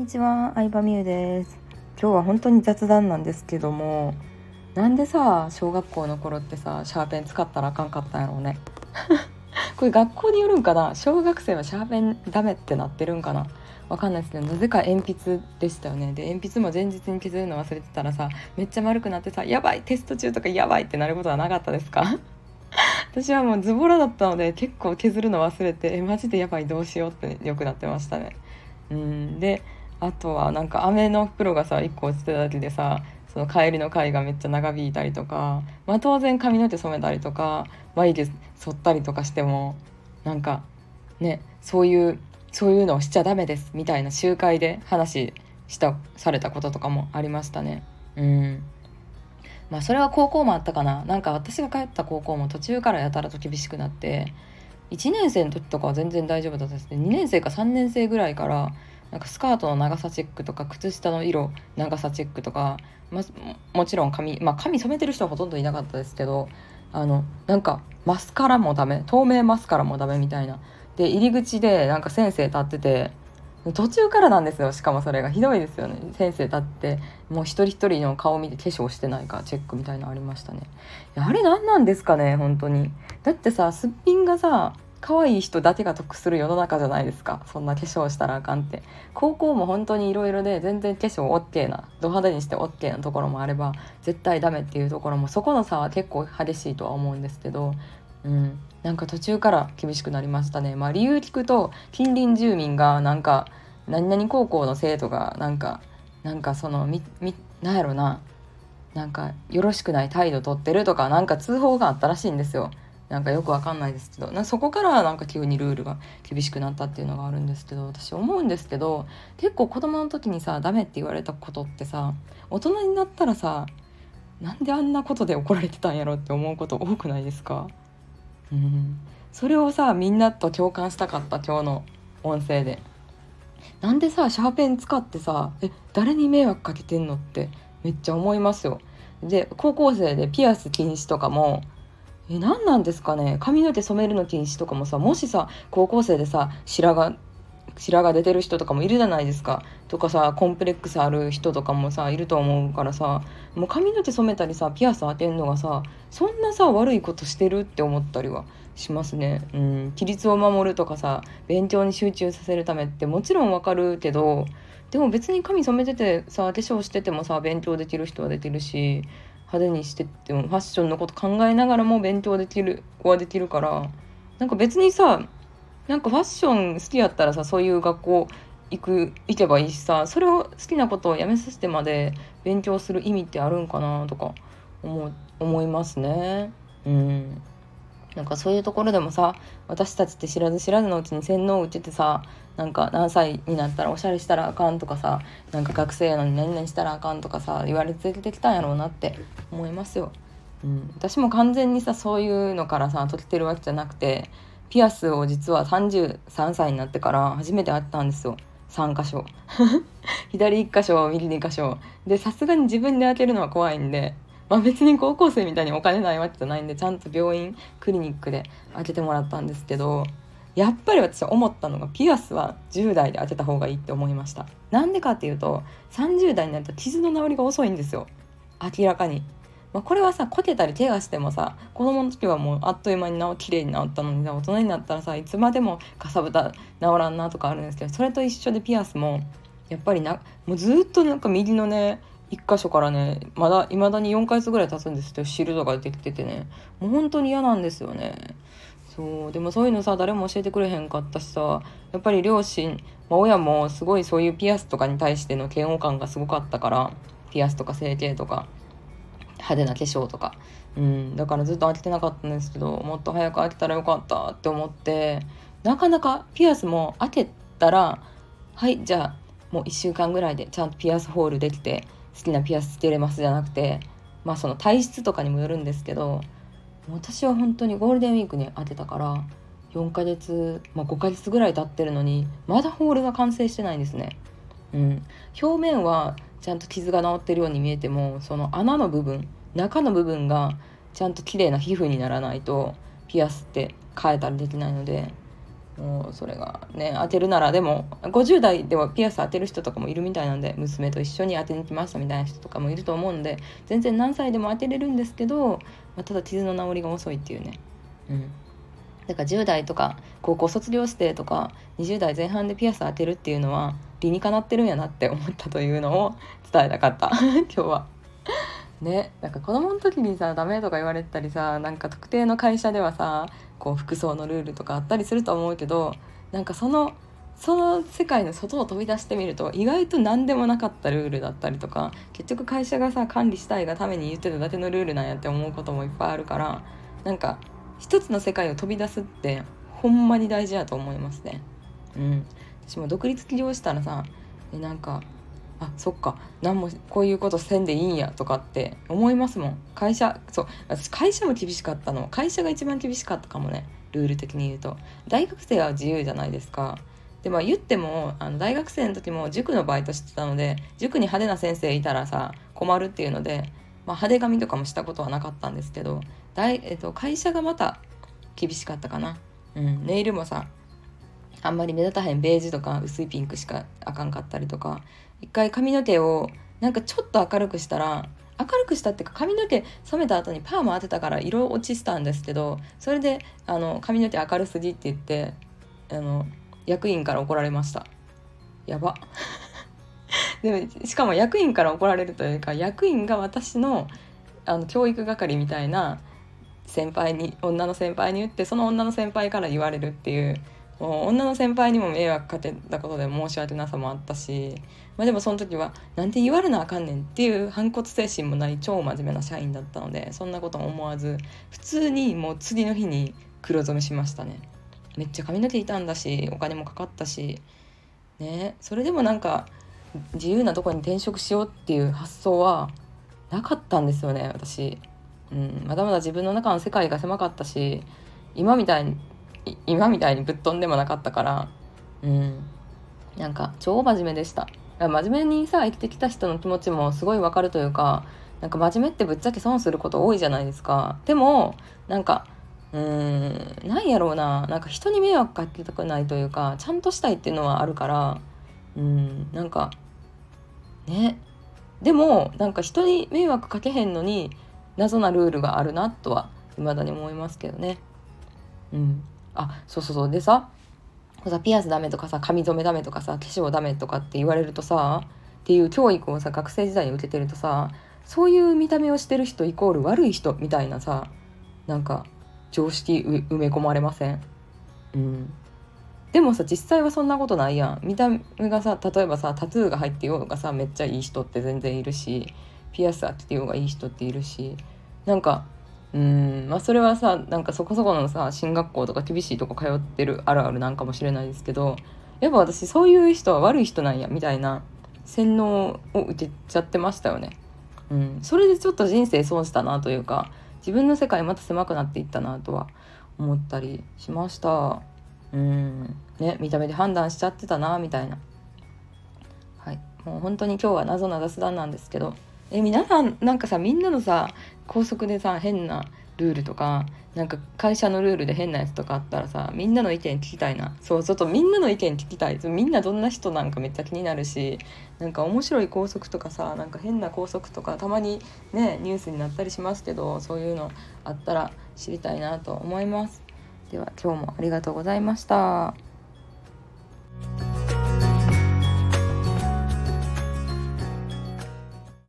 にちは、相葉美優です。今日は本当に雑談なんですけどもなんでさ小学校の頃ってさシャーペン使ったらあかんかったんやろうね。これ学校によるんかな？小学生はシャーペンダメってなってるんかな？わかんないですけどなぜか鉛筆でしたよね。で鉛筆も前日に削るの忘れてたらさめっちゃ丸くなってさやばいテスト中とかやばいってなることはなかったですか？私はもうズボラだったので結構削るの忘れてえマジでやばいどうしようってよくなってましたね。うんであとはなんか飴の袋がさ1個落ちてただけでさその帰りの会がめっちゃ長引いたりとか、まあ、当然髪の毛染めたりとか眉毛剃ったりとかしてもなんかねそういうそういうのをしちゃダメですみたいな集会で話したされたこととかもありましたね。うん。まあそれは高校もあったかな。なんか私が通った高校も途中からやたらと厳しくなって1年生の時とかは全然大丈夫だったですね。2年生か3年生ぐらいからなんかスカートの長さチェックとか靴下の色長さチェックとか、ま、もちろん髪まあ髪染めてる人はほとんどいなかったですけどあのなんかマスカラもダメ透明マスカラもダメみたいな。で入り口でなんか先生立ってて途中からなんですよしかもそれが。ひどいですよね。先生立ってもう一人一人の顔見て化粧してないかチェックみたいなのありましたね。あれ何なんですかね本当に。だってさすっぴんがさ可愛い人だけが得する世の中じゃないですか。そんな化粧したらあかんって。高校も本当にいろいろで全然化粧 OK なド派手にして OK なところもあれば絶対ダメっていうところもそこの差は結構激しいとは思うんですけどうん。なんか途中から厳しくなりましたね。まあ理由聞くと近隣住民がなんか何々高校の生徒がなんかなんかそのみみなんやろな。なんかよろしくない態度取ってるとかなんか通報があったらしいんですよ。なんかよくわかんないですけどなそこからなんか急にルールが厳しくなったっていうのがあるんですけど私思うんですけど結構子供の時にさダメって言われたことってさ大人になったらさなんであんなことで怒られてたんやろって思うこと多くないですか？うんそれをさみんなと共感したかった今日の音声で。なんでさシャーペン使ってさえ誰に迷惑かけてんのってめっちゃ思いますよ。で高校生でピアス禁止とかもえ何なんですかね？髪の毛染めるの禁止とかもさもしさ高校生でさ白髪白髪出てる人とかもいるじゃないですか。とかさコンプレックスある人とかもさいると思うからさもう髪の毛染めたりさピアス当てんのがさそんなさ悪いことしてるって思ったりはしますね。うん、規律を守るとかさ勉強に集中させるためってもちろんわかるけどでも別に髪染めててさ化粧しててもさ勉強できる人はできるし派手にしてってもファッションのこと考えながらも勉強できる子はできるからなんか別にさなんかファッション好きやったらさそういう学校行く行けばいいしさそれを好きなことをやめさせてまで勉強する意味ってあるんかなとか思思いますね。うんなんかそういうところでもさ私たちって知らず知らずのうちに洗脳を打っててさなんか何歳になったらおしゃれしたらあかんとかさなんか学生やのに何々したらあかんとかさ言われ続けてきたんやろうなって思いますよ。うん、私も完全にさそういうのからさ解けてるわけじゃなくてピアスを実は33歳になってから初めて会ったんですよ。3箇所。左1箇所右2箇所。でさすがに自分で開けるのは怖いんでまあ別に高校生みたいにお金ないわけじゃないんでちゃんと病院クリニックで開けてもらったんですけどやっぱり私は思ったのがピアスは10代で開けた方がいいって思いました。なんでかっていうと30代になると傷の治りが遅いんですよ。明らかに、まあ、これはさこけたり怪我してもさ子供の時はもうあっという間に治綺麗に治ったのに大人になったらさいつまでもかさぶた治らんなとかあるんですけどそれと一緒でピアスもやっぱりなもうずっとなんか右のね1箇所からねまだいまだに4ヶ月ぐらい経つんですけどシールドが出てきててねもう本当に嫌なんですよね。そうでもそういうのさ誰も教えてくれへんかったしさやっぱり両親、まあ、親もすごいそういうピアスとかに対しての嫌悪感がすごかったからピアスとか整形とか派手な化粧とか。うんだからずっと開けてなかったんですけどもっと早く開けたらよかったって思ってなかなかピアスも開けたらはいじゃあもう1週間ぐらいでちゃんとピアスホールできて好きなピアスつけれますじゃなくてまあその体質とかにもよるんですけど私は本当にゴールデンウィークに当てたから4ヶ月、まあ、5ヶ月ぐらい経ってるのにまだホールが完成してないんですね。うん、表面はちゃんと傷が治ってるように見えてもその穴の部分中の部分がちゃんと綺麗な皮膚にならないとピアスって変えたりできないのでもうそれがね当てるならでも50代ではピアス当てる人とかもいるみたいなんで娘と一緒に当てに来ましたみたいな人とかもいると思うんで全然何歳でも当てれるんですけど、まあ、ただ傷の治りが遅いっていうね。うん。だから10代とか高校卒業してとか20代前半でピアス当てるっていうのは理にかなってるんやなって思ったというのを伝えたかった。今日は。ねなんか子供の時にさダメとか言われたりさなんか特定の会社ではさこう服装のルールとかあったりすると思うけどなんかそのその世界の外を飛び出してみると意外と何でもなかったルールだったりとか結局会社がさ管理したいがために言ってただけのルールなんやって思うこともいっぱいあるからなんか一つの世界を飛び出すってほんまに大事やと思いますね。うん、私も独立起業したらさなんかあそっか。何もこういうことせんでいいんやとかって思いますもん。会社そう。私会社も厳しかったの。会社が一番厳しかったかもね。ルール的に言うと。大学生は自由じゃないですか。でまあ言ってもあの大学生の時も塾のバイトしてたので塾に派手な先生いたらさ困るっていうので、まあ、派手髪とかもしたことはなかったんですけど大、えっと、会社がまた厳しかったかな、うん、ネイルもさあんまり目立たへんベージュとか薄いピンクしかあかんかったりとか一回髪の毛をなんかちょっと明るくしたら明るくしたっていうか髪の毛染めた後にパーマ当てたから色落ちしたんですけどそれであの髪の毛明るすぎって言ってあの役員から怒られました。やば。でもしかも役員から怒られるというか役員が私のあの教育係みたいな先輩に女の先輩に言ってその女の先輩から言われるっていうもう女の先輩にも迷惑かけたことで申し訳なさもあったし、まあ、でもその時はなんて言われなあかんねんっていう反骨精神もない超真面目な社員だったのでそんなことも思わず普通にもう次の日に黒染めしましたね。めっちゃ髪の毛傷んだしお金もかかったしね。それでもなんか自由なとこに転職しようっていう発想はなかったんですよね私、うん、まだまだ自分の中の世界が狭かったし今みたい今みたいにぶっ飛んでもなかったからうん。なんか超真面目でした。真面目にさ生きてきた人の気持ちもすごいわかるというかなんか真面目ってぶっちゃけ損すること多いじゃないですか。でもなんかうーんなんやろうな。なんか人に迷惑かけたくないというかちゃんとしたいっていうのはあるからうんなんかね。でもなんか人に迷惑かけへんのに謎なルールがあるなとは未だに思いますけどね。うん。あそうそうそう。でささピアスダメとかさ髪染めダメとかさ化粧ダメとかって言われるとさっていう教育をさ学生時代に受けてるとさそういう見た目をしてる人イコール悪い人みたいなさなんか常識埋め込まれません？うん。でもさ実際はそんなことないやん。見た目がさ例えばさタトゥーが入ってようがさめっちゃいい人って全然いるしピアス当ててようがいい人っているしなんかうんまあそれはさなんかそこそこのさ進学校とか厳しいとこ通ってるあるあるなんかもしれないですけどやっぱ私そういう人は悪い人なんやみたいな洗脳を受けちゃってましたよね。うん、それでちょっと人生損したなというか自分の世界また狭くなっていったなとは思ったりしました。うんね見た目で判断しちゃってたなみたいな。はいもう本当に今日は謎な雑談なんですけどえ皆さんなんかさみんなのさ高速でさ変なルールとかなんか会社のルールで変なやつとかあったらさみんなの意見聞きたいな。そうちょっとみんなの意見聞きたい。みんなどんな人なんかめっちゃ気になるしなんか面白い校則とかさなんか変な校則とかたまにねニュースになったりしますけどそういうのあったら知りたいなと思います。では今日もありがとうございました。